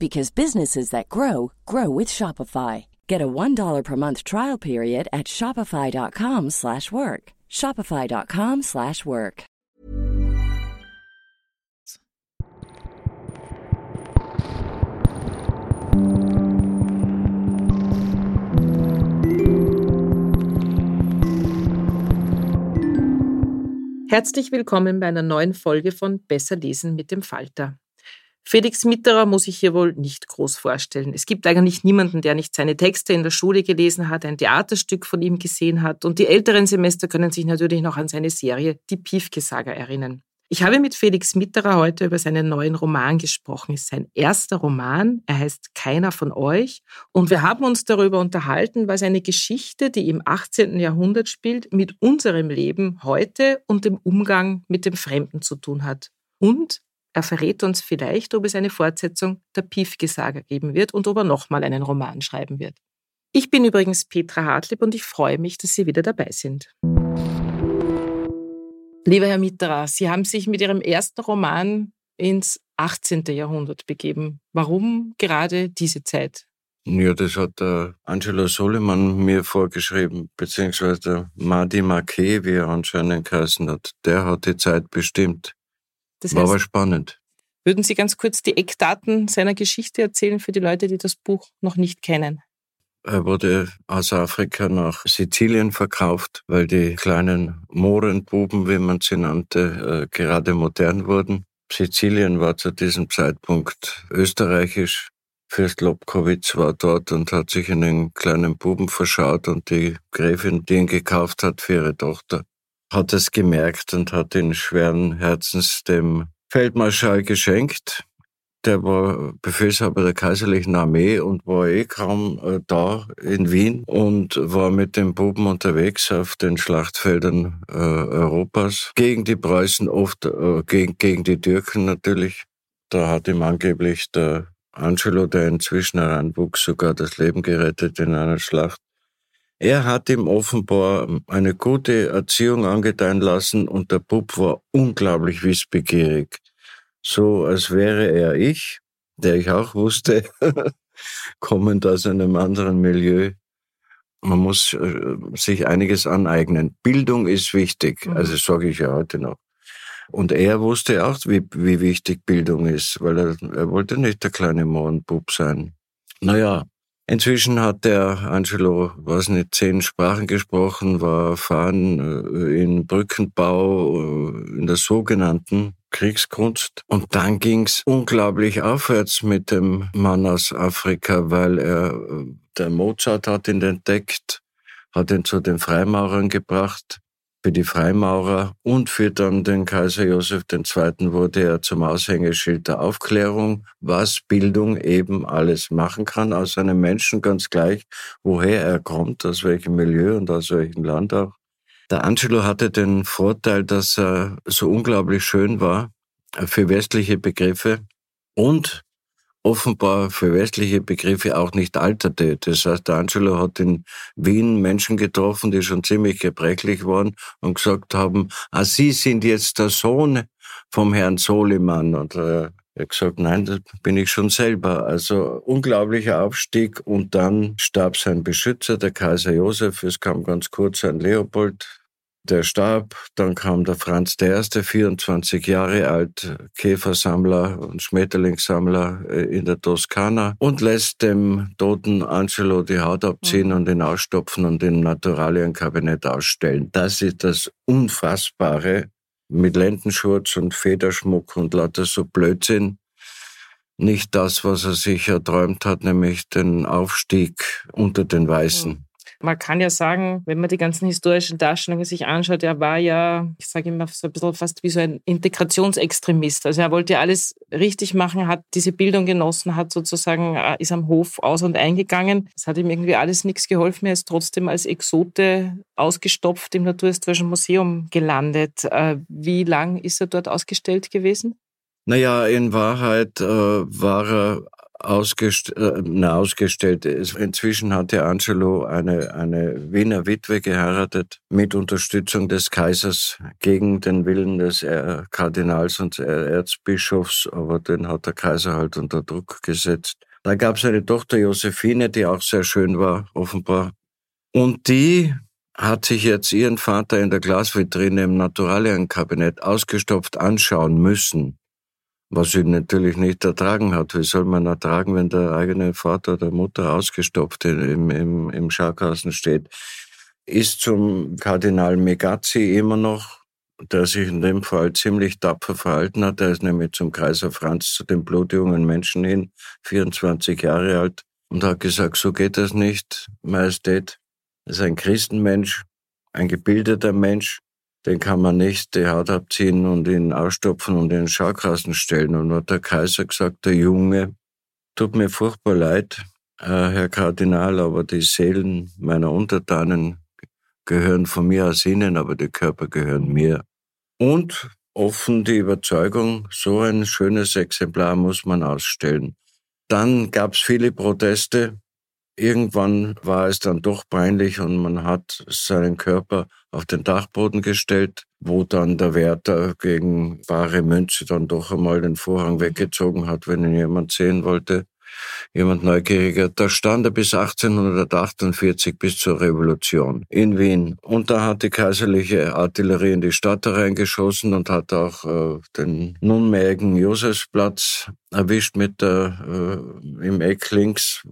because businesses that grow grow with Shopify. Get a $1 per month trial period at shopify.com/work. shopify.com/work. Herzlich willkommen bei einer neuen Folge von Besser lesen mit dem Falter. Felix Mitterer muss ich hier wohl nicht groß vorstellen. Es gibt eigentlich niemanden, der nicht seine Texte in der Schule gelesen hat, ein Theaterstück von ihm gesehen hat. Und die älteren Semester können sich natürlich noch an seine Serie Die Piefke-Saga erinnern. Ich habe mit Felix Mitterer heute über seinen neuen Roman gesprochen. Es ist sein erster Roman. Er heißt Keiner von euch. Und wir haben uns darüber unterhalten, was eine Geschichte, die im 18. Jahrhundert spielt, mit unserem Leben heute und dem Umgang mit dem Fremden zu tun hat. Und er verrät uns vielleicht, ob es eine Fortsetzung der Piefke-Saga geben wird und ob er nochmal einen Roman schreiben wird. Ich bin übrigens Petra Hartlieb und ich freue mich, dass Sie wieder dabei sind. Lieber Herr Mitterer, Sie haben sich mit Ihrem ersten Roman ins 18. Jahrhundert begeben. Warum gerade diese Zeit? Ja, das hat der Angelo Soliman mir vorgeschrieben, beziehungsweise der Madi Marquet, wie er anscheinend geheißen hat. Der hat die Zeit bestimmt. Das War aber spannend. Würden Sie ganz kurz die Eckdaten seiner Geschichte erzählen für die Leute, die das Buch noch nicht kennen? Er wurde aus Afrika nach Sizilien verkauft, weil die kleinen Mohrenbuben, wie man sie nannte, äh, gerade modern wurden. Sizilien war zu diesem Zeitpunkt österreichisch. Fürst Lobkowitz war dort und hat sich in den kleinen Buben verschaut und die Gräfin, die ihn gekauft hat für ihre Tochter, hat es gemerkt und hat ihn schweren Herzens dem Feldmarschall geschenkt. Der war Befehlshaber der kaiserlichen Armee und war eh kaum äh, da in Wien und war mit den Buben unterwegs auf den Schlachtfeldern äh, Europas gegen die Preußen, oft äh, gegen, gegen die Türken natürlich. Da hat ihm angeblich der Angelo, der inzwischen heranwuchs, sogar das Leben gerettet in einer Schlacht. Er hat ihm offenbar eine gute Erziehung angedeihen lassen und der Bub war unglaublich wissbegierig. So als wäre er ich, der ich auch wusste, kommend aus einem anderen Milieu. Man muss äh, sich einiges aneignen. Bildung ist wichtig, mhm. also sage ich ja heute noch. Und er wusste auch, wie, wie wichtig Bildung ist, weil er, er wollte nicht der kleine Mohrenbub sein. Naja, Inzwischen hat der Angelo, was nicht, zehn Sprachen gesprochen, war erfahren äh, in Brückenbau, äh, in der sogenannten Kriegskunst. Und dann ging's unglaublich aufwärts mit dem Mann aus Afrika, weil er, äh, der Mozart hat ihn entdeckt, hat ihn zu den Freimaurern gebracht für die Freimaurer und für dann den Kaiser Josef II. wurde er zum Aushängeschild der Aufklärung, was Bildung eben alles machen kann aus einem Menschen, ganz gleich, woher er kommt, aus welchem Milieu und aus welchem Land auch. Der Angelo hatte den Vorteil, dass er so unglaublich schön war für westliche Begriffe und offenbar für westliche Begriffe auch nicht alterte. Das heißt, der Angelo hat in Wien Menschen getroffen, die schon ziemlich gebrechlich waren und gesagt haben, ah, Sie sind jetzt der Sohn vom Herrn Soliman. Und äh, er hat gesagt, nein, das bin ich schon selber. Also unglaublicher Aufstieg und dann starb sein Beschützer, der Kaiser Josef. Es kam ganz kurz ein Leopold, der starb. Dann kam der Franz I., 24 Jahre alt, Käfersammler und Schmetterlingssammler äh, in der Toskana und lässt dem toten Angelo die Haut abziehen mhm. und ihn ausstopfen und im Naturalienkabinett ausstellen. Das ist das Unfassbare mit Lendenschurz und Federschmuck und lauter so Blödsinn. Nicht das, was er sich erträumt hat, nämlich den Aufstieg unter den Weißen. Man kann ja sagen, wenn man die ganzen historischen Darstellungen sich anschaut, er war ja, ich sage immer so ein bisschen fast wie so ein Integrationsextremist. Also er wollte alles richtig machen, hat diese Bildung genossen, hat sozusagen, äh, ist am Hof aus und eingegangen. Es hat ihm irgendwie alles nichts geholfen. Er ist trotzdem als Exote ausgestopft im Naturhistorischen Museum gelandet. Äh, wie lang ist er dort ausgestellt gewesen? Naja, in Wahrheit äh, war er ausgest äh, na, ausgestellt. Inzwischen hatte Angelo eine, eine Wiener Witwe geheiratet mit Unterstützung des Kaisers gegen den Willen des äh, Kardinals und Erzbischofs, aber den hat der Kaiser halt unter Druck gesetzt. Da gab es eine Tochter Josephine, die auch sehr schön war, offenbar. Und die hat sich jetzt ihren Vater in der Glasvitrine im Naturalienkabinett ausgestopft anschauen müssen was sie natürlich nicht ertragen hat. Wie soll man ertragen, wenn der eigene Vater oder Mutter ausgestopft im, im, im Scharkasten steht? Ist zum Kardinal Megazzi immer noch, der sich in dem Fall ziemlich tapfer verhalten hat. Er ist nämlich zum Kaiser Franz, zu den blutjungen Menschen hin, 24 Jahre alt, und hat gesagt, so geht das nicht, Majestät. Er ist ein Christenmensch, ein gebildeter Mensch, den kann man nicht die Haut abziehen und ihn ausstopfen und in den Schaukasten stellen. Und hat der Kaiser gesagt, der Junge, tut mir furchtbar leid, äh, Herr Kardinal, aber die Seelen meiner Untertanen gehören von mir aus Ihnen, aber die Körper gehören mir. Und offen die Überzeugung, so ein schönes Exemplar muss man ausstellen. Dann gab es viele Proteste, Irgendwann war es dann doch peinlich und man hat seinen Körper auf den Dachboden gestellt, wo dann der Wärter gegen wahre Münze dann doch einmal den Vorhang weggezogen hat, wenn ihn jemand sehen wollte. Jemand Neugieriger. Da stand er bis 1848, bis zur Revolution in Wien. Und da hat die kaiserliche Artillerie in die Stadt reingeschossen und hat auch äh, den nunmehrigen Josefsplatz erwischt mit der, äh, im Eck links,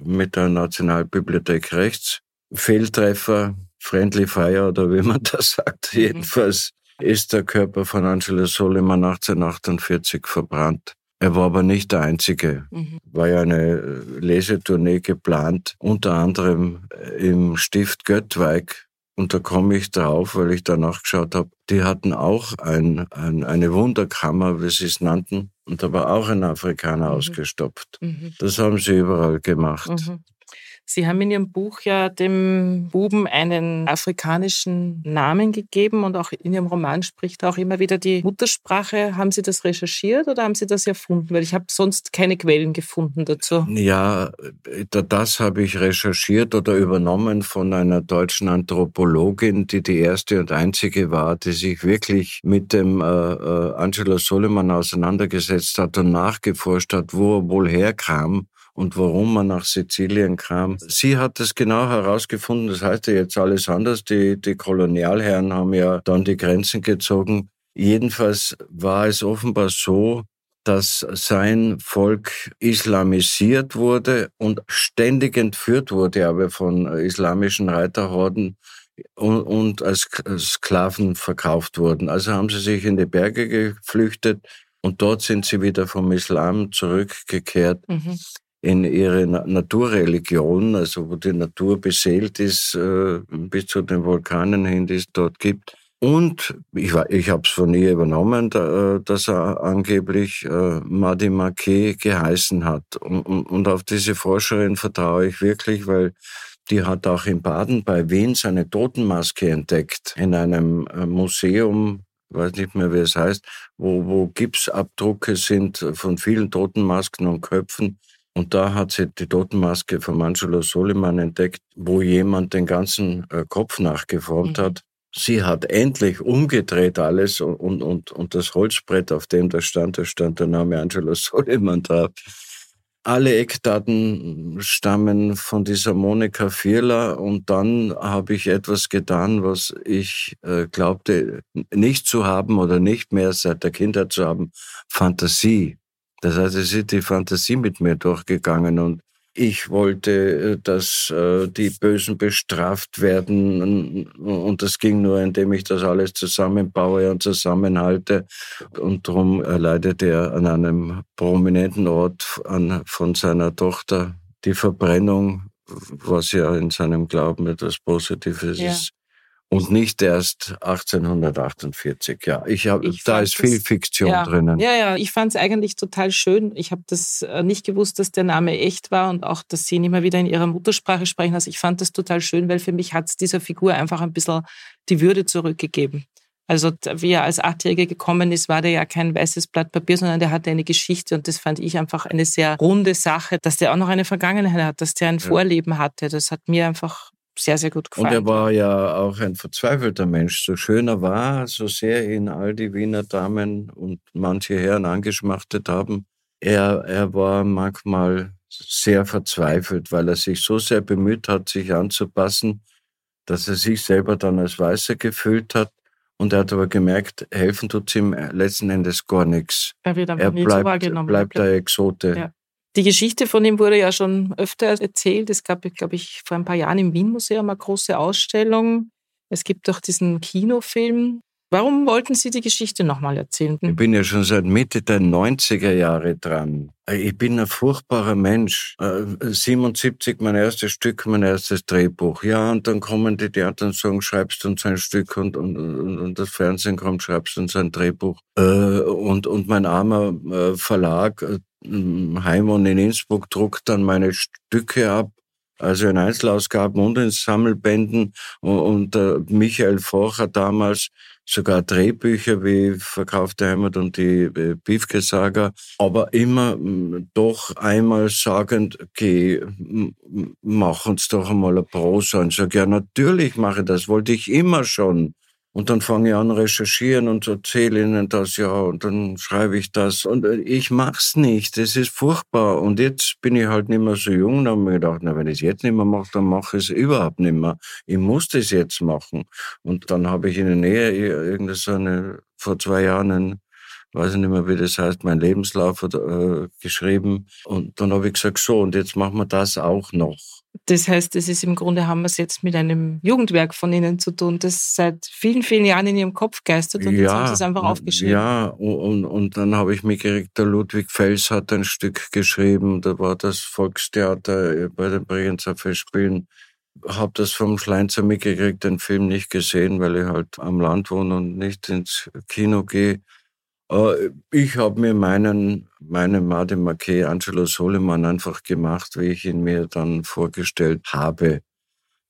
mit der Nationalbibliothek rechts. Fehltreffer, Friendly Fire oder wie man das sagt. Mhm. Jedenfalls ist der Körper von Angelo Soliman 1848 verbrannt. Er war aber nicht der Einzige. Mhm. War ja eine Lesetournee geplant, unter anderem im Stift Göttweig. Und da komme ich drauf, weil ich da nachgeschaut habe. Die hatten auch ein, ein, eine Wunderkammer, wie sie es nannten, und da war auch ein Afrikaner mhm. ausgestopft. Mhm. Das haben sie überall gemacht. Mhm. Sie haben in Ihrem Buch ja dem Buben einen afrikanischen Namen gegeben und auch in Ihrem Roman spricht auch immer wieder die Muttersprache. Haben Sie das recherchiert oder haben Sie das erfunden? Weil ich habe sonst keine Quellen gefunden dazu. Ja, das habe ich recherchiert oder übernommen von einer deutschen Anthropologin, die die erste und einzige war, die sich wirklich mit dem äh, äh, Angelo Soliman auseinandergesetzt hat und nachgeforscht hat, wo er wohl herkam und warum man nach Sizilien kam. Sie hat es genau herausgefunden, das heißt ja jetzt alles anders. Die, die Kolonialherren haben ja dann die Grenzen gezogen. Jedenfalls war es offenbar so, dass sein Volk islamisiert wurde und ständig entführt wurde, aber von islamischen Reiterhorden und, und als Sklaven verkauft wurden. Also haben sie sich in die Berge geflüchtet und dort sind sie wieder vom Islam zurückgekehrt. Mhm in ihre Naturreligion, also wo die Natur beseelt ist, äh, bis zu den Vulkanen hin, die es dort gibt. Und ich, ich habe es von ihr übernommen, da, dass er angeblich äh, Madi Make geheißen hat. Und, und, auf diese Forscherin vertraue ich wirklich, weil die hat auch in Baden bei Wien seine Totenmaske entdeckt in einem äh, Museum weiß nicht mehr, wie es heißt, wo, wo Gipsabdrucke sind von vielen Totenmasken und Köpfen. Und da hat sie die Totenmaske von Angelo Soliman entdeckt, wo jemand den ganzen äh, Kopf nachgeformt mhm. hat. Sie hat endlich umgedreht alles und, und, und das Holzbrett, auf dem das stand, da stand der Name Angelo Soliman drauf. Alle Eckdaten stammen von dieser Monika Vierler und dann habe ich etwas getan, was ich äh, glaubte nicht zu haben oder nicht mehr seit der Kindheit zu haben, Fantasie. Das heißt, es ist die Fantasie mit mir durchgegangen und ich wollte, äh, dass äh, die Bösen bestraft werden und das ging nur, indem ich das alles zusammenbaue und zusammenhalte. Und darum leidet er an einem prominenten Ort an, von seiner Tochter die Verbrennung, was ja in seinem Glauben etwas Positives ja. ist und nicht erst 1848. Ja, ich habe, da ist viel Fiktion ja, drinnen. Ja, ja, ich fand es eigentlich total schön. Ich habe das äh, nicht gewusst, dass der Name echt war und auch, dass sie ihn immer wieder in ihrer Muttersprache sprechen. Also ich fand das total schön, weil für mich hat es dieser Figur einfach ein bisschen die Würde zurückgegeben. Also wie er als Achtjähriger gekommen ist, war der ja kein weißes Blatt Papier, sondern der hatte eine Geschichte und das fand ich einfach eine sehr runde Sache, dass der auch noch eine Vergangenheit hat, dass der ein ja. Vorleben hatte. Das hat mir einfach sehr, sehr gut gefallen. Und er war ja auch ein verzweifelter Mensch. So schön er war, so sehr ihn all die Wiener Damen und manche Herren angeschmachtet haben, er, er war manchmal sehr verzweifelt, weil er sich so sehr bemüht hat, sich anzupassen, dass er sich selber dann als Weißer gefühlt hat. Und er hat aber gemerkt, helfen tut ihm letzten Endes gar nichts. Er wird einfach er nie bleibt, so wahrgenommen. bleibt der Exote. Ja. Die Geschichte von ihm wurde ja schon öfter erzählt. Es gab, glaube ich, vor ein paar Jahren im Wien-Museum eine große Ausstellung. Es gibt auch diesen Kinofilm. Warum wollten Sie die Geschichte nochmal erzählen? Ich bin ja schon seit Mitte der 90er Jahre dran. Ich bin ein furchtbarer Mensch. 77 äh, mein erstes Stück, mein erstes Drehbuch. Ja, und dann kommen die Theater und sagen, schreibst uns ein Stück und, und, und, und das Fernsehen kommt, schreibst uns ein Drehbuch. Äh, und, und mein armer äh, Verlag Heimon in Innsbruck druckt dann meine Stücke ab, also in Einzelausgaben und in Sammelbänden. Und, und Michael Forcher damals sogar Drehbücher wie Verkaufte Heimat und die äh, Biefke-Saga, aber immer doch einmal sagend, geh, mach uns doch einmal eine Prosa. Und sag, ja, natürlich mache ich das, wollte ich immer schon. Und dann fange ich an recherchieren und erzähle ihnen das ja und dann schreibe ich das und äh, ich mach's nicht. Das ist furchtbar. Und jetzt bin ich halt nicht mehr so jung. Dann habe ich mir gedacht, na, wenn ich es jetzt nicht mehr mache, dann mache ich es überhaupt nicht mehr. Ich muss das jetzt machen. Und dann habe ich in der Nähe irgendeine vor zwei Jahren ein weiß ich nicht mehr, wie das heißt, mein Lebenslauf äh, geschrieben. Und dann habe ich gesagt, so, und jetzt machen wir das auch noch. Das heißt, es ist im Grunde, haben wir es jetzt mit einem Jugendwerk von Ihnen zu tun, das seit vielen, vielen Jahren in Ihrem Kopf geistert und ja, jetzt haben Sie es einfach aufgeschrieben. Ja, und, und dann habe ich mitgekriegt, der Ludwig Fels hat ein Stück geschrieben, da war das Volkstheater bei den Bregenzer Festspielen. Habe das vom Schleinzer mitgekriegt, den Film nicht gesehen, weil ich halt am Land wohne und nicht ins Kino gehe. Äh, ich habe mir meinen, meinen Made Marquet Angelo Soliman einfach gemacht, wie ich ihn mir dann vorgestellt habe.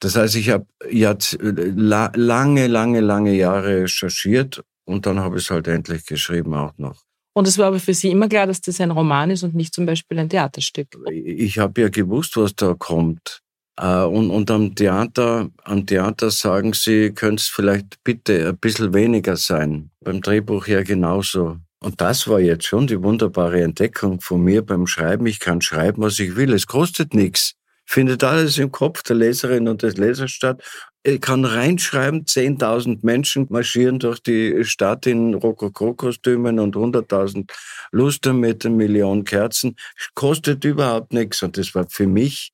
Das heißt, ich habe lange, lange, lange Jahre recherchiert und dann habe ich es halt endlich geschrieben auch noch. Und es war aber für Sie immer klar, dass das ein Roman ist und nicht zum Beispiel ein Theaterstück. Ich habe ja gewusst, was da kommt. Äh, und, und am Theater, am Theater sagen sie, könnte es vielleicht bitte ein bisschen weniger sein. Beim Drehbuch ja genauso. Und das war jetzt schon die wunderbare Entdeckung von mir beim Schreiben. Ich kann schreiben, was ich will. Es kostet nichts. Findet alles im Kopf der Leserin und des Lesers statt. Ich kann reinschreiben, 10.000 Menschen marschieren durch die Stadt in Rokoko-Kostümen und 100.000 Luster mit einer Million Kerzen. Kostet überhaupt nichts. Und das war für mich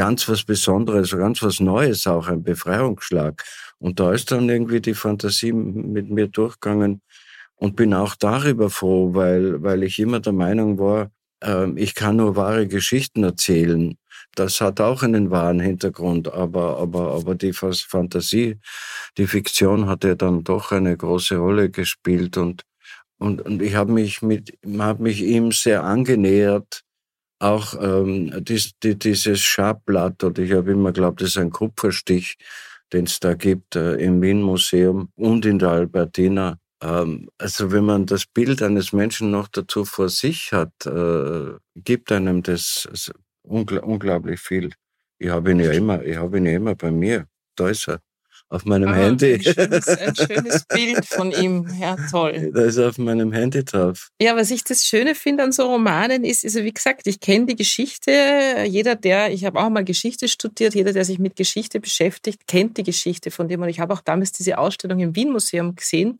ganz was Besonderes, ganz was Neues, auch ein Befreiungsschlag. Und da ist dann irgendwie die Fantasie mit mir durchgegangen und bin auch darüber froh, weil, weil ich immer der Meinung war, äh, ich kann nur wahre Geschichten erzählen. Das hat auch einen wahren Hintergrund, aber, aber, aber die Fantasie, die Fiktion hat ja dann doch eine große Rolle gespielt und, und, und ich habe mich mit, habe mich ihm sehr angenähert, auch ähm, dies, die, dieses Schabblatt, oder ich habe immer geglaubt, das ist ein Kupferstich, den es da gibt äh, im Wien-Museum und in der Albertina. Ähm, also wenn man das Bild eines Menschen noch dazu vor sich hat, äh, gibt einem das ungl unglaublich viel. Ich habe ihn ja immer, ich habe ihn ja immer bei mir. Da ist er auf meinem ah, Handy. Ein schönes, ein schönes, Bild von ihm. Ja, toll. Da ist er auf meinem Handy drauf. Ja, was ich das Schöne finde an so Romanen ist, also wie gesagt, ich kenne die Geschichte. Jeder, der, ich habe auch mal Geschichte studiert, jeder, der sich mit Geschichte beschäftigt, kennt die Geschichte von dem. Und ich habe auch damals diese Ausstellung im Wien-Museum gesehen.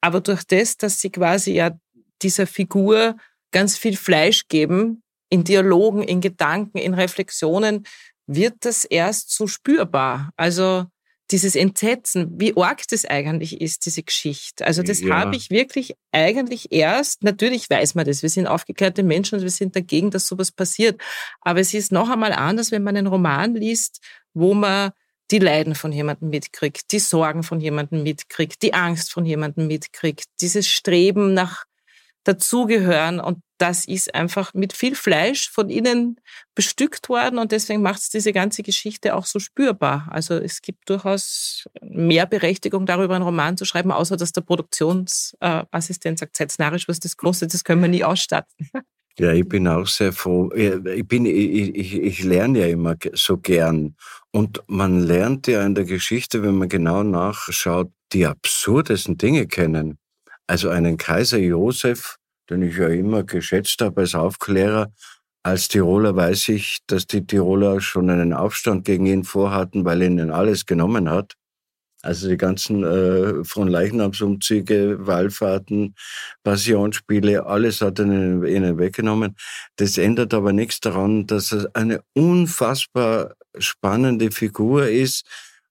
Aber durch das, dass sie quasi ja dieser Figur ganz viel Fleisch geben, in Dialogen, in Gedanken, in Reflexionen, wird das erst so spürbar. Also dieses Entsetzen, wie arg das eigentlich ist, diese Geschichte. Also das ja. habe ich wirklich eigentlich erst, natürlich weiß man das, wir sind aufgeklärte Menschen und wir sind dagegen, dass sowas passiert. Aber es ist noch einmal anders, wenn man einen Roman liest, wo man die Leiden von jemandem mitkriegt, die Sorgen von jemandem mitkriegt, die Angst von jemandem mitkriegt, dieses Streben nach dazugehören. Und das ist einfach mit viel Fleisch von innen bestückt worden und deswegen macht es diese ganze Geschichte auch so spürbar. Also es gibt durchaus mehr Berechtigung darüber, einen Roman zu schreiben, außer dass der Produktionsassistent sagt, seid narrisch, was das kostet, das können wir nie ausstatten. Ja, ich bin auch sehr froh. Ich, bin, ich, ich, ich lerne ja immer so gern. Und man lernt ja in der Geschichte, wenn man genau nachschaut, die absurdesten Dinge kennen. Also einen Kaiser Josef, den ich ja immer geschätzt habe als Aufklärer, als Tiroler weiß ich, dass die Tiroler schon einen Aufstand gegen ihn vorhatten, weil er ihnen alles genommen hat. Also die ganzen äh, von Leichnamsumzüge, Wallfahrten, Passionsspiele, alles hat er ihnen weggenommen. Das ändert aber nichts daran, dass er eine unfassbar spannende Figur ist,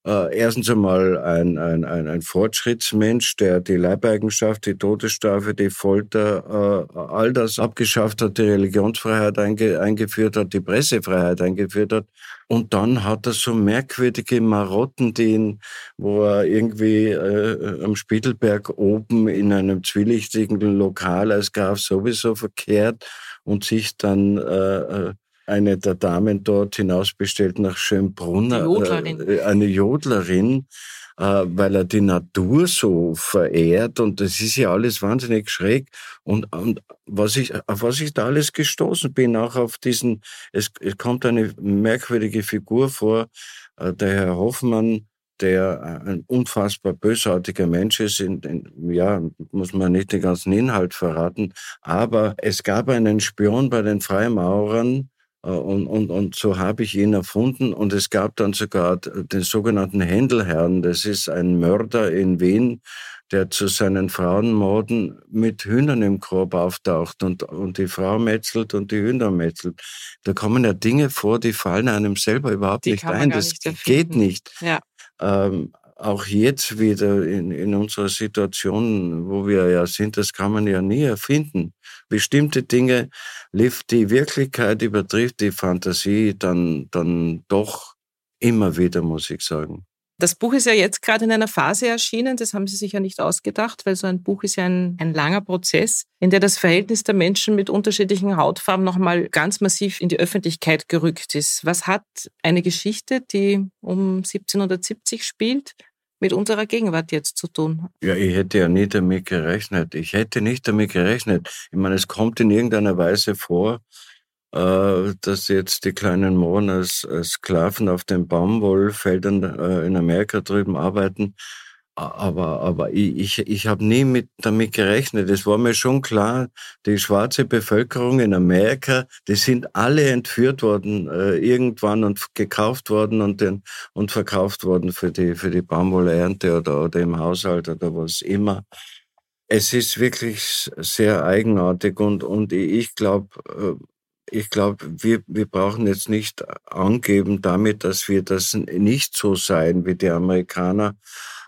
äh, erstens einmal ein, ein, ein, ein Fortschrittsmensch, der die Leibeigenschaft, die Todesstrafe, die Folter, äh, all das abgeschafft hat, die Religionsfreiheit einge, eingeführt hat, die Pressefreiheit eingeführt hat. Und dann hat er so merkwürdige Marotten, die ihn, wo er irgendwie äh, am Spiegelberg oben in einem zwielichtigen Lokal als Graf sowieso verkehrt und sich dann äh, äh eine der Damen dort hinausbestellt nach Schönbrunn, Jodlerin. Äh, eine Jodlerin, äh, weil er die Natur so verehrt und das ist ja alles wahnsinnig schräg. Und, und was ich, auf was ich da alles gestoßen bin, auch auf diesen, es, es kommt eine merkwürdige Figur vor, äh, der Herr Hoffmann, der ein unfassbar bösartiger Mensch ist. In, in, ja, muss man nicht den ganzen Inhalt verraten. Aber es gab einen Spion bei den Freimaurern, äh, und, und, und so habe ich ihn erfunden. Und es gab dann sogar den sogenannten Händelherrn. Das ist ein Mörder in Wien, der zu seinen Frauenmorden mit Hühnern im Korb auftaucht und, und die Frau metzelt und die Hühner metzelt. Da kommen ja Dinge vor, die fallen einem selber überhaupt die nicht ein. Das nicht geht nicht. Ja. Ähm, auch jetzt wieder in, in unserer Situation, wo wir ja sind, das kann man ja nie erfinden. Bestimmte Dinge, die Wirklichkeit übertrifft die Fantasie dann, dann doch immer wieder, muss ich sagen. Das Buch ist ja jetzt gerade in einer Phase erschienen, das haben Sie sich ja nicht ausgedacht, weil so ein Buch ist ja ein, ein langer Prozess, in der das Verhältnis der Menschen mit unterschiedlichen Hautfarben nochmal ganz massiv in die Öffentlichkeit gerückt ist. Was hat eine Geschichte, die um 1770 spielt, mit unserer Gegenwart jetzt zu tun. Ja, ich hätte ja nie damit gerechnet. Ich hätte nicht damit gerechnet. Ich meine, es kommt in irgendeiner Weise vor, äh, dass jetzt die kleinen Mohren als, als Sklaven auf den Baumwollfeldern äh, in Amerika drüben arbeiten aber, aber ich, ich, ich habe nie mit, damit gerechnet. Es war mir schon klar, die schwarze Bevölkerung in Amerika, die sind alle entführt worden äh, irgendwann und gekauft worden und, den, und verkauft worden für die, für die Baumwollernte oder, oder im Haushalt oder was immer. Es ist wirklich sehr eigenartig und, und ich glaube, äh, ich glaube, wir, wir brauchen jetzt nicht angeben damit, dass wir das nicht so sein wie die Amerikaner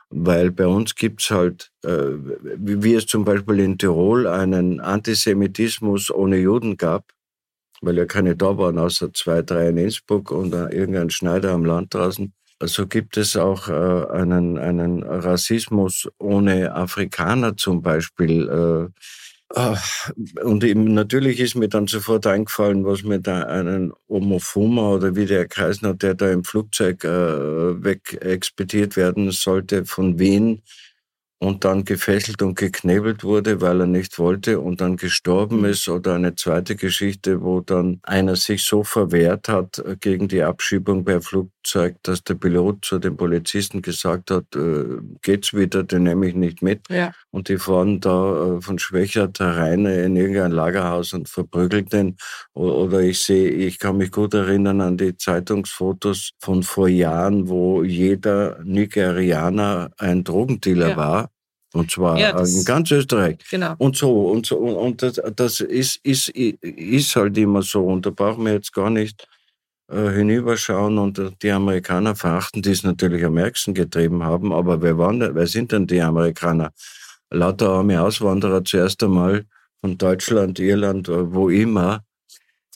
weil bei uns gibt's halt, äh, wie es zum Beispiel in Tirol einen Antisemitismus ohne Juden gab, weil ja keine da waren, außer zwei, drei in Innsbruck und irgendein Schneider am Land draußen. So gibt es auch äh, einen, einen Rassismus ohne Afrikaner zum Beispiel. Äh, und eben natürlich ist mir dann sofort eingefallen, was mir da einen Omofuma oder wie der hat, der da im Flugzeug äh, weg expediert werden sollte von Wien und dann gefesselt und geknebelt wurde, weil er nicht wollte und dann gestorben mhm. ist. Oder eine zweite Geschichte, wo dann einer sich so verwehrt hat äh, gegen die Abschiebung per Flugzeug, dass der Pilot zu den Polizisten gesagt hat, äh, geht's wieder, den nehme ich nicht mit. Ja. Und die fahren da äh, von Schwächert herein in irgendein Lagerhaus und verprügeln den. Oder ich sehe, ich kann mich gut erinnern an die Zeitungsfotos von vor Jahren, wo jeder Nigerianer ein Drogendealer ja. war und zwar ja, in ganz Österreich. Genau. Und so, und so, und das, das ist, ist, ist halt immer so. Und da brauchen wir jetzt gar nicht hinüberschauen und die Amerikaner verachten, die es natürlich am ärgsten getrieben haben. Aber wer, waren, wer sind denn die Amerikaner? Lauter arme Auswanderer zuerst einmal von Deutschland, Irland, äh, wo immer.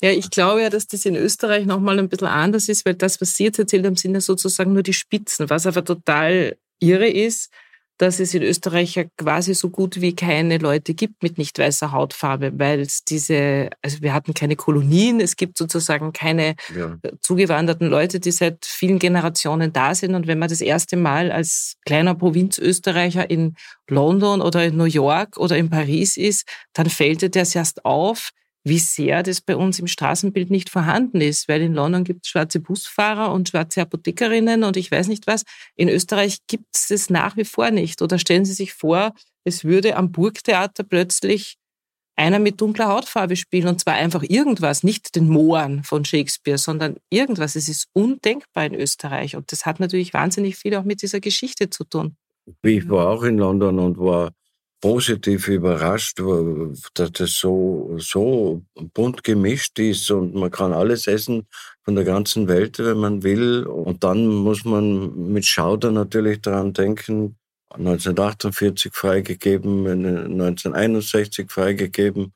Ja, ich glaube ja, dass das in Österreich nochmal ein bisschen anders ist, weil das, was Sie jetzt erzählt haben, sind ja sozusagen nur die Spitzen, was aber total irre ist dass es in Österreich ja quasi so gut wie keine Leute gibt mit nicht weißer Hautfarbe, weil es diese, also wir hatten keine Kolonien, es gibt sozusagen keine ja. zugewanderten Leute, die seit vielen Generationen da sind. Und wenn man das erste Mal als kleiner Provinzösterreicher in London oder in New York oder in Paris ist, dann fällt dir das erst auf, wie sehr das bei uns im Straßenbild nicht vorhanden ist, weil in London gibt es schwarze Busfahrer und schwarze Apothekerinnen und ich weiß nicht was. In Österreich gibt es das nach wie vor nicht. Oder stellen Sie sich vor, es würde am Burgtheater plötzlich einer mit dunkler Hautfarbe spielen und zwar einfach irgendwas, nicht den Mohren von Shakespeare, sondern irgendwas. Es ist undenkbar in Österreich und das hat natürlich wahnsinnig viel auch mit dieser Geschichte zu tun. Ich war auch in London und war positiv überrascht, dass das so, so bunt gemischt ist und man kann alles essen von der ganzen Welt, wenn man will. Und dann muss man mit Schauder natürlich daran denken, 1948 freigegeben, 1961 freigegeben.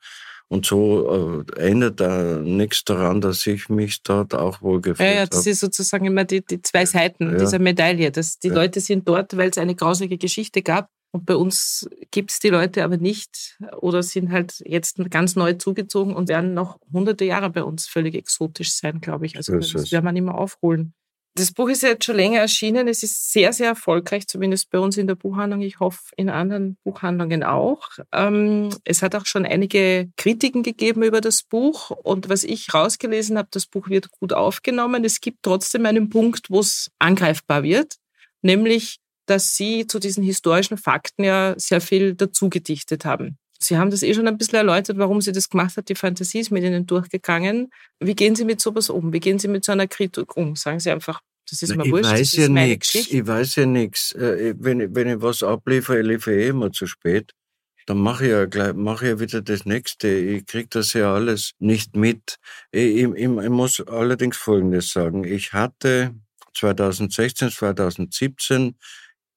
Und so äh, ändert da nichts daran, dass ich mich dort auch wohl gefühlt habe. Ja, ja, das habe. ist sozusagen immer die, die zwei Seiten ja. dieser Medaille. Dass die ja. Leute sind dort, weil es eine grausige Geschichte gab. Und bei uns gibt es die Leute aber nicht oder sind halt jetzt ganz neu zugezogen und werden noch hunderte Jahre bei uns völlig exotisch sein, glaube ich. Also das, das werden wir nicht mehr aufholen. Das Buch ist ja jetzt schon länger erschienen. Es ist sehr, sehr erfolgreich, zumindest bei uns in der Buchhandlung. Ich hoffe, in anderen Buchhandlungen auch. Ähm, es hat auch schon einige Kritiken gegeben über das Buch. Und was ich rausgelesen habe, das Buch wird gut aufgenommen. Es gibt trotzdem einen Punkt, wo es angreifbar wird, nämlich dass Sie zu diesen historischen Fakten ja sehr viel dazu gedichtet haben. Sie haben das eh schon ein bisschen erläutert, warum Sie das gemacht hat. Die Fantasie ist mit Ihnen durchgegangen. Wie gehen Sie mit sowas um? Wie gehen Sie mit so einer Kritik um? Sagen Sie einfach, das ist mir ich wurscht. Weiß ja nix. Ich weiß ja nichts. Äh, wenn, ich, wenn ich was abliefere, ich liefere eh immer zu spät. Dann mache ich ja gleich, mache ich ja wieder das nächste. Ich kriege das ja alles nicht mit. Ich, ich, ich muss allerdings Folgendes sagen. Ich hatte 2016, 2017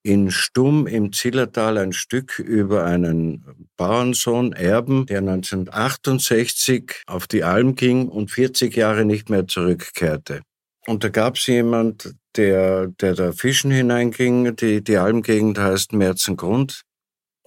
in Stumm im Zillertal ein Stück über einen Bauernsohn, Erben, der 1968 auf die Alm ging und 40 Jahre nicht mehr zurückkehrte. Und da gab es jemand, der, der da fischen hineinging. Die, die Almgegend heißt Merzengrund.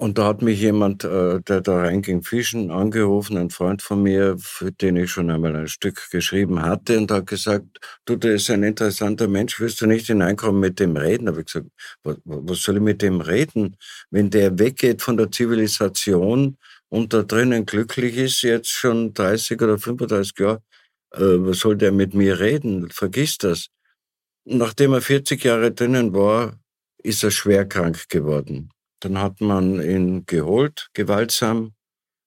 Und da hat mich jemand, äh, der da reinging fischen, angerufen, ein Freund von mir, für den ich schon einmal ein Stück geschrieben hatte, und hat gesagt, du, der ist ein interessanter Mensch, willst du nicht hineinkommen mit dem reden? Da habe ich gesagt, was, soll ich mit dem reden? Wenn der weggeht von der Zivilisation und da drinnen glücklich ist, jetzt schon 30 oder 35 Jahre, äh, was soll der mit mir reden? Vergiss das. Nachdem er 40 Jahre drinnen war, ist er schwer krank geworden. Dann hat man ihn geholt, gewaltsam.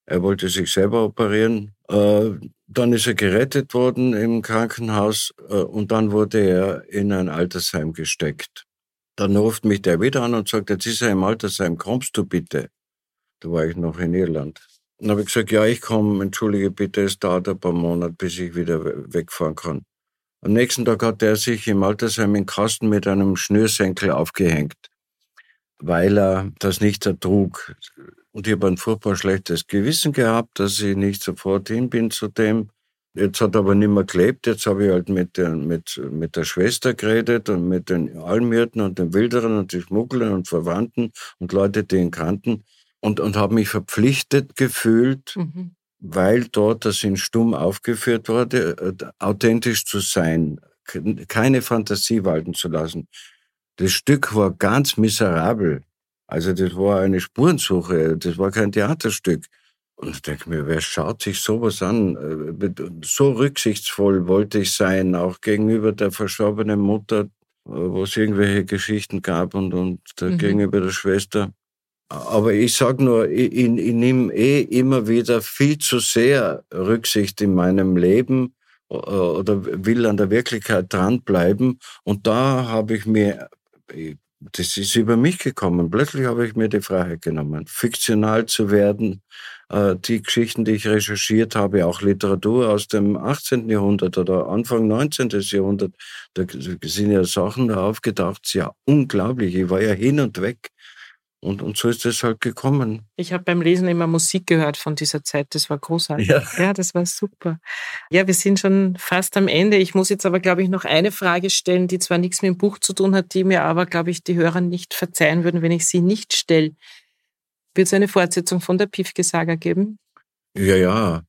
Er wollte sich selber operieren. Äh, dann ist er gerettet worden im Krankenhaus äh, und dann wurde er in ein Altersheim gesteckt. Dann ruft mich der wieder an und sagt, jetzt ist er im Altersheim, kommst du bitte? Da war ich noch in Irland. Dann habe ich gesagt, ja, ich komme, entschuldige bitte, es dauert ein paar Monate, bis ich wieder wegfahren kann. Am nächsten Tag hat er sich im Altersheim in Kasten mit einem Schnürsenkel aufgehängt weil er das nicht ertrug. Und ich habe ein furchtbar schlechtes Gewissen gehabt, dass ich nicht sofort hin bin zu dem. Jetzt hat er aber nicht mehr gelebt. Jetzt habe ich halt mit der, mit, mit der Schwester geredet und mit den Almhirten und den Wilderern und den Schmugglern und Verwandten und Leute, die ihn kannten. Und, und habe mich verpflichtet gefühlt, mhm. weil dort das in Stumm aufgeführt wurde, äh, authentisch zu sein, keine Fantasie walten zu lassen. Das Stück war ganz miserabel. Also das war eine Spurensuche, das war kein Theaterstück. Und ich denke mir, wer schaut sich sowas an? Äh, so rücksichtsvoll wollte ich sein, auch gegenüber der verstorbenen Mutter, wo es irgendwelche Geschichten gab und, und mhm. gegenüber der Schwester. Aber ich sag nur, ich, ich, ich nehme eh immer wieder viel zu sehr Rücksicht in meinem Leben oder will an der Wirklichkeit dranbleiben. Und da habe ich mir, das ist über mich gekommen. Plötzlich habe ich mir die Freiheit genommen, fiktional zu werden. Äh, die Geschichten, die ich recherchiert habe, auch Literatur aus dem 18. Jahrhundert oder Anfang 19. Jahrhundert, da sind ja Sachen da aufgedacht, ja unglaublich. Ich war ja hin und weg. Und, und so ist es halt gekommen. Ich habe beim Lesen immer Musik gehört von dieser Zeit. Das war großartig. Ja. ja, das war super. Ja, wir sind schon fast am Ende. Ich muss jetzt aber, glaube ich, noch eine Frage stellen, die zwar nichts mit dem Buch zu tun hat, die mir aber, glaube ich, die Hörer nicht verzeihen würden, wenn ich sie nicht stelle. Wird es eine Fortsetzung von der Pifke-Saga geben? Ja, ja.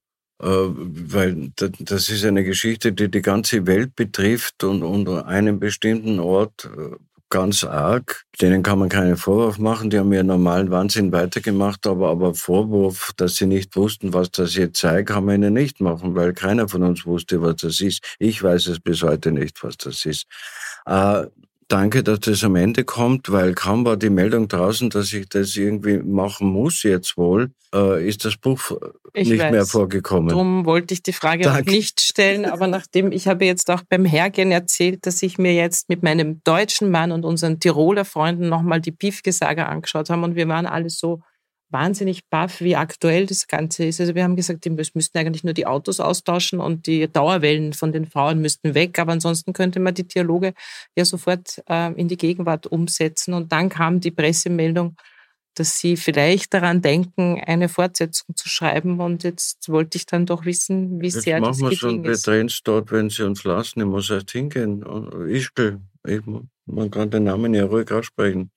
Äh, weil das ist eine Geschichte, die die ganze Welt betrifft und unter einem bestimmten Ort äh, ganz arg. Denen kann man keinen Vorwurf machen. Die haben ihren normalen Wahnsinn weitergemacht, aber, aber Vorwurf, dass sie nicht wussten, was das jetzt sei, kann man ihnen nicht machen, weil keiner von uns wusste, was das ist. Ich weiß es bis heute nicht, was das ist. Äh, danke, dass das am Ende kommt, weil kaum war die Meldung draußen, dass ich das irgendwie machen muss jetzt wohl, äh, ist das Buch ich nicht weiß. mehr vorgekommen. Darum wollte ich die Frage danke. auch nicht stellen, aber nachdem ich habe jetzt auch beim Hergehen erzählt, dass ich mir jetzt mit meinem deutschen Mann und unseren Tiroler Freunden nochmal die Piefke-Saga angeschaut haben und wir waren alle so wahnsinnig baff, wie aktuell das Ganze ist. Also wir haben gesagt, wir müssten eigentlich nur die Autos austauschen und die Dauerwellen von den Frauen müssten weg, aber ansonsten könnte man die Dialoge ja sofort äh, in die Gegenwart umsetzen. Und dann kam die Pressemeldung, dass sie vielleicht daran denken, eine Fortsetzung zu schreiben. Und jetzt wollte ich dann doch wissen, wie sehr das machen wir schon, wir es dort, wenn sie uns lassen. Ich muss erst hingehen. Ischgl, ich, man kann den Namen ja ruhig aussprechen.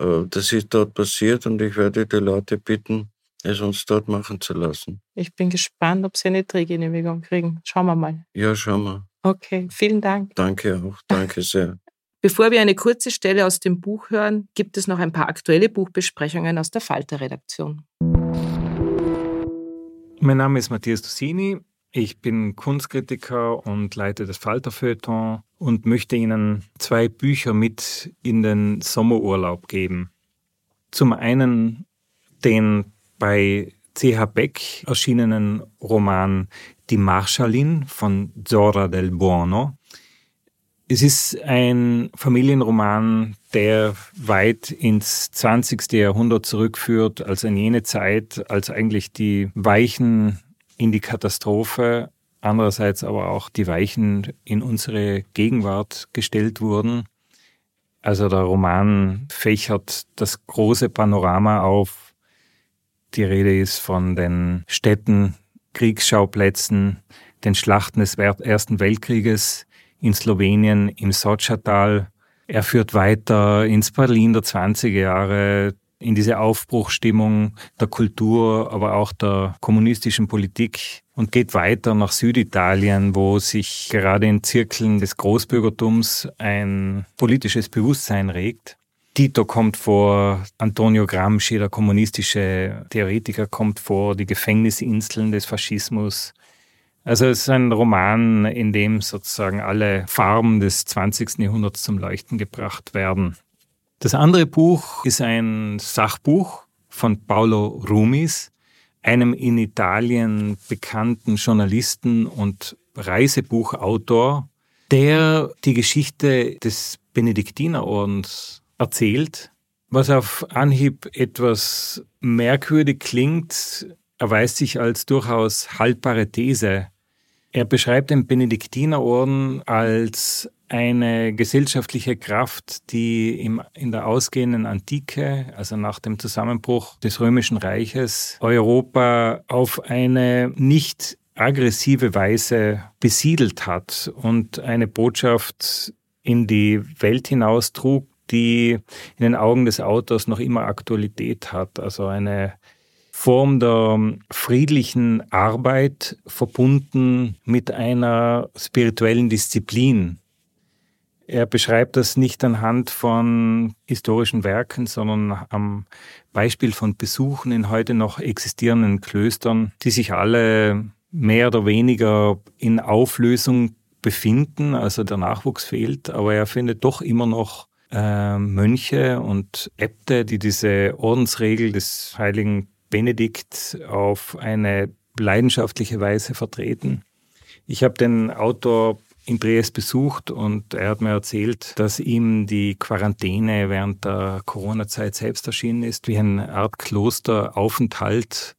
Äh, das ist dort passiert und ich werde die Leute bitten, es uns dort machen zu lassen. Ich bin gespannt, ob Sie eine Drehgenehmigung kriegen. Schauen wir mal. Ja, schauen wir. Okay, vielen Dank. Danke auch, danke sehr. Bevor wir eine kurze Stelle aus dem Buch hören, gibt es noch ein paar aktuelle Buchbesprechungen aus der Falter-Redaktion. Mein Name ist Matthias Dussini. Ich bin Kunstkritiker und leite das Falterfeuilleton und möchte Ihnen zwei Bücher mit in den Sommerurlaub geben. Zum einen den bei C.H. Beck erschienenen Roman Die Marschallin von Zora del Buono. Es ist ein Familienroman, der weit ins 20. Jahrhundert zurückführt, als in jene Zeit, als eigentlich die Weichen in die Katastrophe, andererseits aber auch die Weichen in unsere Gegenwart gestellt wurden. Also der Roman fächert das große Panorama auf. Die Rede ist von den Städten, Kriegsschauplätzen, den Schlachten des Ersten Weltkrieges in Slowenien im Sotschatal. Er führt weiter ins Berlin der 20er Jahre, in diese Aufbruchstimmung der Kultur, aber auch der kommunistischen Politik und geht weiter nach Süditalien, wo sich gerade in Zirkeln des Großbürgertums ein politisches Bewusstsein regt. Tito kommt vor, Antonio Gramsci, der kommunistische Theoretiker, kommt vor, die Gefängnisinseln des Faschismus. Also es ist ein Roman, in dem sozusagen alle Farben des 20. Jahrhunderts zum Leuchten gebracht werden. Das andere Buch ist ein Sachbuch von Paolo Rumis, einem in Italien bekannten Journalisten und Reisebuchautor, der die Geschichte des Benediktinerordens erzählt. Was auf Anhieb etwas merkwürdig klingt, erweist sich als durchaus haltbare These. Er beschreibt den Benediktinerorden als eine gesellschaftliche Kraft, die im, in der ausgehenden Antike, also nach dem Zusammenbruch des Römischen Reiches, Europa auf eine nicht aggressive Weise besiedelt hat und eine Botschaft in die Welt hinaus trug, die in den Augen des Autors noch immer Aktualität hat. Also eine Form der friedlichen Arbeit verbunden mit einer spirituellen Disziplin, Er beschreibt das nicht anhand von historischen Werken, sondern am Beispiel von Besuchen in heute noch existierenden Klöstern, die sich alle mehr oder weniger in Auflösung befinden, also der Nachwuchs fehlt, aber er findet doch immer noch äh, Mönche und Äbte, die diese Ordensregel des heiligen Benedikt auf eine leidenschaftliche Weise vertreten. Ich habe den Autor in Triest besucht und er hat mir erzählt, dass ihm die Quarantäne während der Corona-Zeit selbst erschienen ist, wie eine Art Klosteraufenthalt.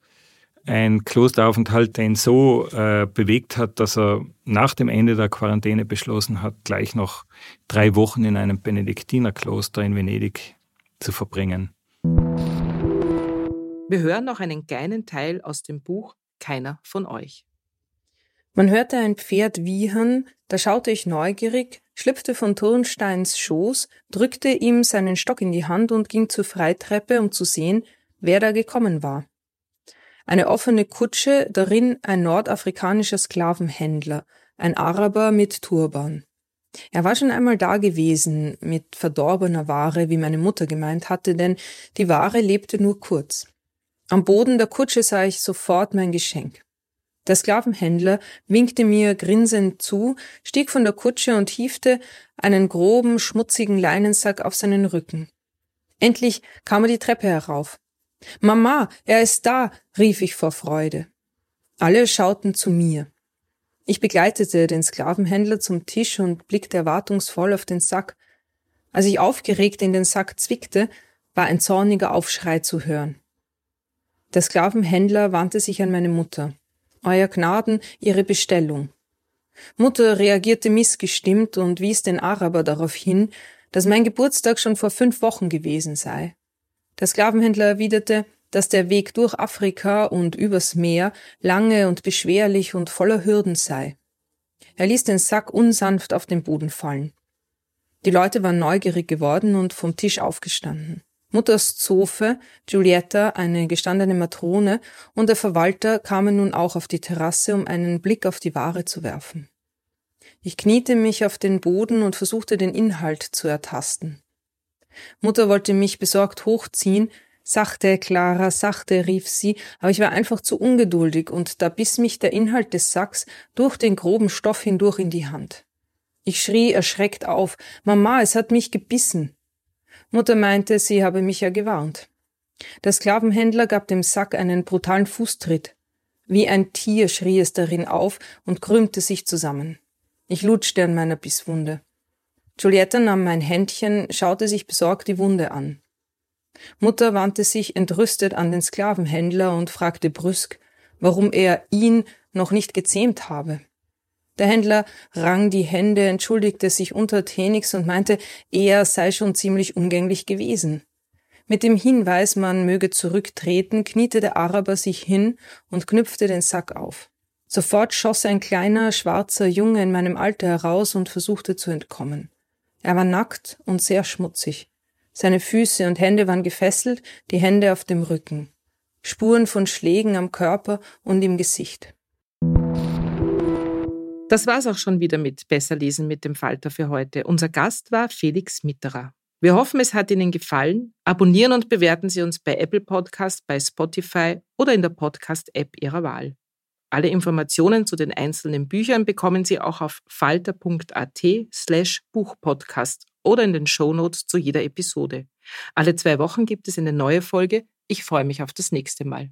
Ein Klosteraufenthalt, der ihn so äh, bewegt hat, dass er nach dem Ende der Quarantäne beschlossen hat, gleich noch drei Wochen in einem Benediktinerkloster in Venedig zu verbringen. Wir hören noch einen kleinen Teil aus dem Buch Keiner von euch. Man hörte ein Pferd wiehern, da schaute ich neugierig, schlüpfte von Turnsteins Schoß, drückte ihm seinen Stock in die Hand und ging zur Freitreppe, um zu sehen, wer da gekommen war. Eine offene Kutsche, darin ein nordafrikanischer Sklavenhändler, ein Araber mit Turban. Er war schon einmal da gewesen, mit verdorbener Ware, wie meine Mutter gemeint hatte, denn die Ware lebte nur kurz. Am Boden der Kutsche sah ich sofort mein Geschenk. Der Sklavenhändler winkte mir grinsend zu, stieg von der Kutsche und hiefte einen groben, schmutzigen Leinensack auf seinen Rücken. Endlich kam er die Treppe herauf. Mama, er ist da, rief ich vor Freude. Alle schauten zu mir. Ich begleitete den Sklavenhändler zum Tisch und blickte erwartungsvoll auf den Sack. Als ich aufgeregt in den Sack zwickte, war ein zorniger Aufschrei zu hören. Der Sklavenhändler wandte sich an meine Mutter. Euer Gnaden, Ihre Bestellung. Mutter reagierte missgestimmt und wies den Araber darauf hin, dass mein Geburtstag schon vor fünf Wochen gewesen sei. Der Sklavenhändler erwiderte, dass der Weg durch Afrika und übers Meer lange und beschwerlich und voller Hürden sei. Er ließ den Sack unsanft auf den Boden fallen. Die Leute waren neugierig geworden und vom Tisch aufgestanden. Mutters Zofe, Giulietta, eine gestandene Matrone, und der Verwalter kamen nun auch auf die Terrasse, um einen Blick auf die Ware zu werfen. Ich kniete mich auf den Boden und versuchte den Inhalt zu ertasten. Mutter wollte mich besorgt hochziehen, Sachte, Clara, sachte, rief sie, aber ich war einfach zu ungeduldig und da biss mich der Inhalt des Sacks durch den groben Stoff hindurch in die Hand. Ich schrie erschreckt auf, Mama, es hat mich gebissen. Mutter meinte, sie habe mich ja gewarnt. Der Sklavenhändler gab dem Sack einen brutalen Fußtritt. Wie ein Tier schrie es darin auf und krümmte sich zusammen. Ich lutschte an meiner Bisswunde. Giulietta nahm mein Händchen, schaute sich besorgt die Wunde an. Mutter wandte sich entrüstet an den Sklavenhändler und fragte brüsk, warum er ihn noch nicht gezähmt habe. Der Händler rang die Hände, entschuldigte sich untertänigst und meinte, er sei schon ziemlich umgänglich gewesen. Mit dem Hinweis, man möge zurücktreten, kniete der Araber sich hin und knüpfte den Sack auf. Sofort schoss ein kleiner, schwarzer Junge in meinem Alter heraus und versuchte zu entkommen. Er war nackt und sehr schmutzig. Seine Füße und Hände waren gefesselt, die Hände auf dem Rücken. Spuren von Schlägen am Körper und im Gesicht. Das war's auch schon wieder mit Besser lesen mit dem Falter für heute. Unser Gast war Felix Mitterer. Wir hoffen, es hat Ihnen gefallen. Abonnieren und bewerten Sie uns bei Apple Podcast, bei Spotify oder in der Podcast-App Ihrer Wahl. Alle Informationen zu den einzelnen Büchern bekommen Sie auch auf falter.at slash Buchpodcast oder in den Shownotes zu jeder Episode. Alle zwei Wochen gibt es eine neue Folge. Ich freue mich auf das nächste Mal.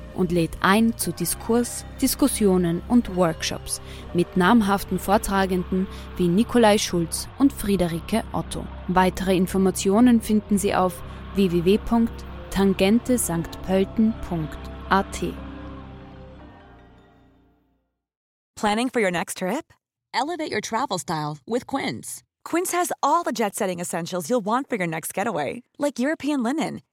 und lädt ein zu Diskurs, Diskussionen und Workshops mit namhaften Vortragenden wie Nikolai Schulz und Friederike Otto. Weitere Informationen finden Sie auf www.tangentesanktpölten.at. Planning for your next trip? Elevate your travel style with Quince. Quince has all the jet setting essentials you'll want for your next getaway, like European linen,